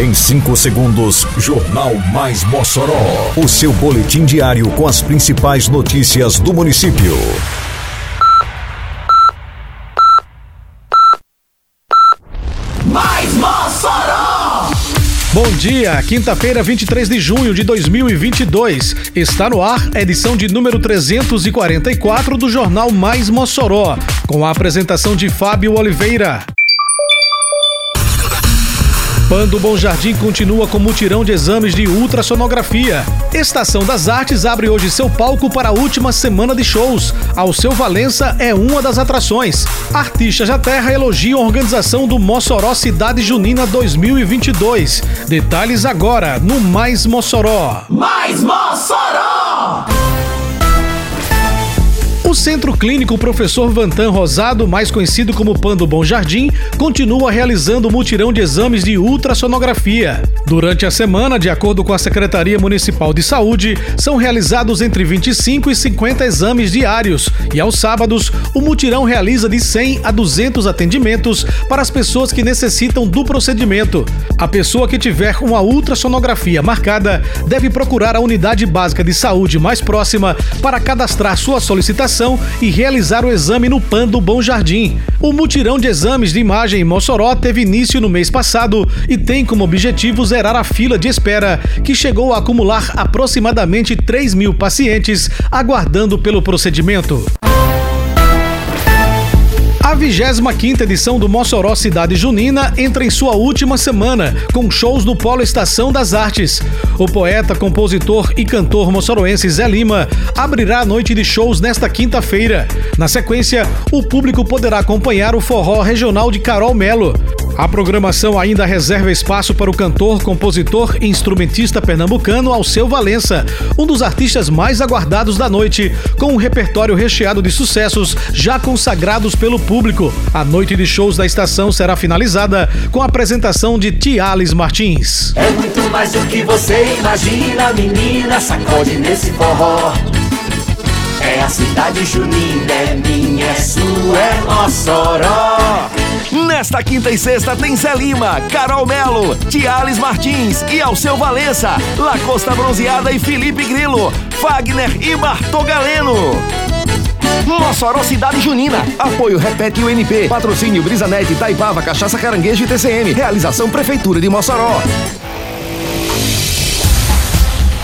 Em 5 segundos, Jornal Mais Mossoró. O seu boletim diário com as principais notícias do município. Mais Mossoró! Bom dia, quinta-feira, 23 de junho de 2022. Está no ar a edição de número 344 do Jornal Mais Mossoró, com a apresentação de Fábio Oliveira. Pando Bom Jardim continua com mutirão de exames de ultrassonografia. Estação das Artes abre hoje seu palco para a última semana de shows. Alceu Valença é uma das atrações. Artistas da Terra elogiam a organização do Mossoró Cidade Junina 2022. Detalhes agora no Mais Mossoró. Mais Mossoró! O Centro Clínico Professor Vantan Rosado, mais conhecido como Pando Bom Jardim, continua realizando mutirão de exames de ultrassonografia. Durante a semana, de acordo com a Secretaria Municipal de Saúde, são realizados entre 25 e 50 exames diários e aos sábados, o mutirão realiza de 100 a 200 atendimentos para as pessoas que necessitam do procedimento. A pessoa que tiver uma ultrassonografia marcada deve procurar a unidade básica de saúde mais próxima para cadastrar sua solicitação e realizar o exame no PAN do Bom Jardim. O mutirão de exames de imagem em Mossoró teve início no mês passado e tem como objetivo zerar a fila de espera, que chegou a acumular aproximadamente 3 mil pacientes aguardando pelo procedimento. A 25 edição do Mossoró Cidade Junina entra em sua última semana, com shows no Polo Estação das Artes. O poeta, compositor e cantor moçoroense Zé Lima abrirá a noite de shows nesta quinta-feira. Na sequência, o público poderá acompanhar o forró regional de Carol Melo. A programação ainda reserva espaço para o cantor, compositor e instrumentista pernambucano Alceu Valença, um dos artistas mais aguardados da noite, com um repertório recheado de sucessos já consagrados pelo público. A noite de shows da estação será finalizada com a apresentação de Tiales Martins. É muito mais do que você imagina, menina, sacode nesse forró. É a cidade junina, é minha, é sua, é Mossoró. Nesta quinta e sexta tem Zé Lima, Carol Melo, Tiales Martins e Alceu Valença, Lacosta Bronzeada e Felipe Grilo, Fagner e Bartô Galeno. Mossoró Cidade Junina. Apoio Repete UNP. Patrocínio Brisanete, Taipava, Cachaça Caranguejo e TCM. Realização Prefeitura de Mossoró.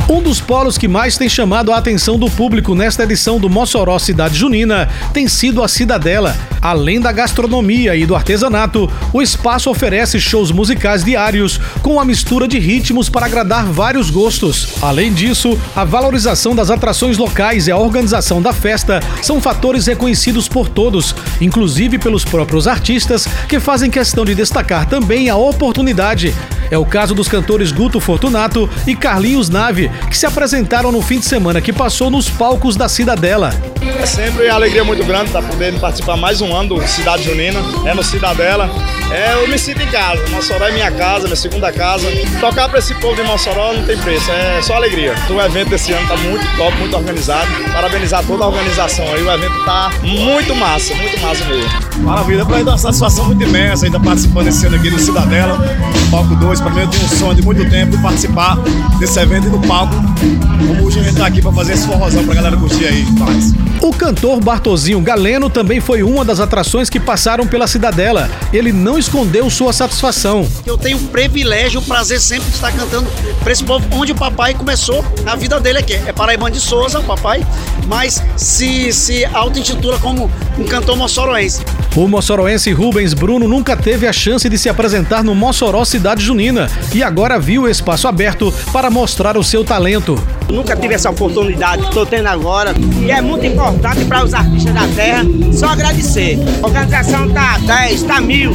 Um dos polos que mais tem chamado a atenção do público nesta edição do Mossoró Cidade Junina tem sido a Cidadela. Além da gastronomia e do artesanato, o espaço oferece shows musicais diários com a mistura de ritmos para agradar vários gostos. Além disso, a valorização das atrações locais e a organização da festa são fatores reconhecidos por todos, inclusive pelos próprios artistas, que fazem questão de destacar também a oportunidade. É o caso dos cantores Guto Fortunato e Carlinhos Nave, que se apresentaram no fim de semana que passou nos palcos da Cidadela. É sempre alegria muito grande estar podendo participar mais um ano do Cidade Junina, é no Cidadela. É, eu me sinto em casa, Mossoró é minha casa, minha segunda casa. Tocar para esse povo de Mossoró não tem preço, é só alegria. O evento desse ano está muito top, muito organizado. Parabenizar toda a organização aí, o evento está muito massa, muito massa mesmo. Maravilha, para mim é uma satisfação muito imensa ainda participando esse ano aqui do Cidadela, palco 2. Para mim eu tenho um sonho de muito tempo de participar desse evento e do palco. Como hoje a gente está aqui para fazer esse forrozão para a galera curtir aí. Paz. O cantor Bartozinho Galeno também foi uma das atrações que passaram pela Cidadela. Ele não escondeu sua satisfação. Eu tenho o privilégio, o prazer sempre de estar cantando para esse povo onde o papai começou a vida dele aqui. É Paraibano de Souza, o papai, mas se, se auto-intitula como um cantor moçoroense. O moçoroense Rubens Bruno nunca teve a chance de se apresentar no Mossoró Cidade Junina e agora viu o espaço aberto para mostrar o seu talento. Nunca tive essa oportunidade que estou tendo agora e é muito importante para os artistas da terra. Só agradecer. A organização tá 10, tá mil.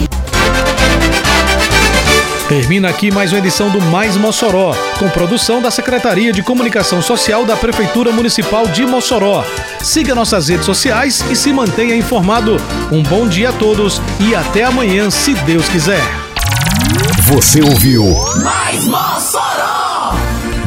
Termina aqui mais uma edição do Mais Mossoró, com produção da Secretaria de Comunicação Social da Prefeitura Municipal de Mossoró. Siga nossas redes sociais e se mantenha informado. Um bom dia a todos e até amanhã, se Deus quiser. Você ouviu Mais Mossoró!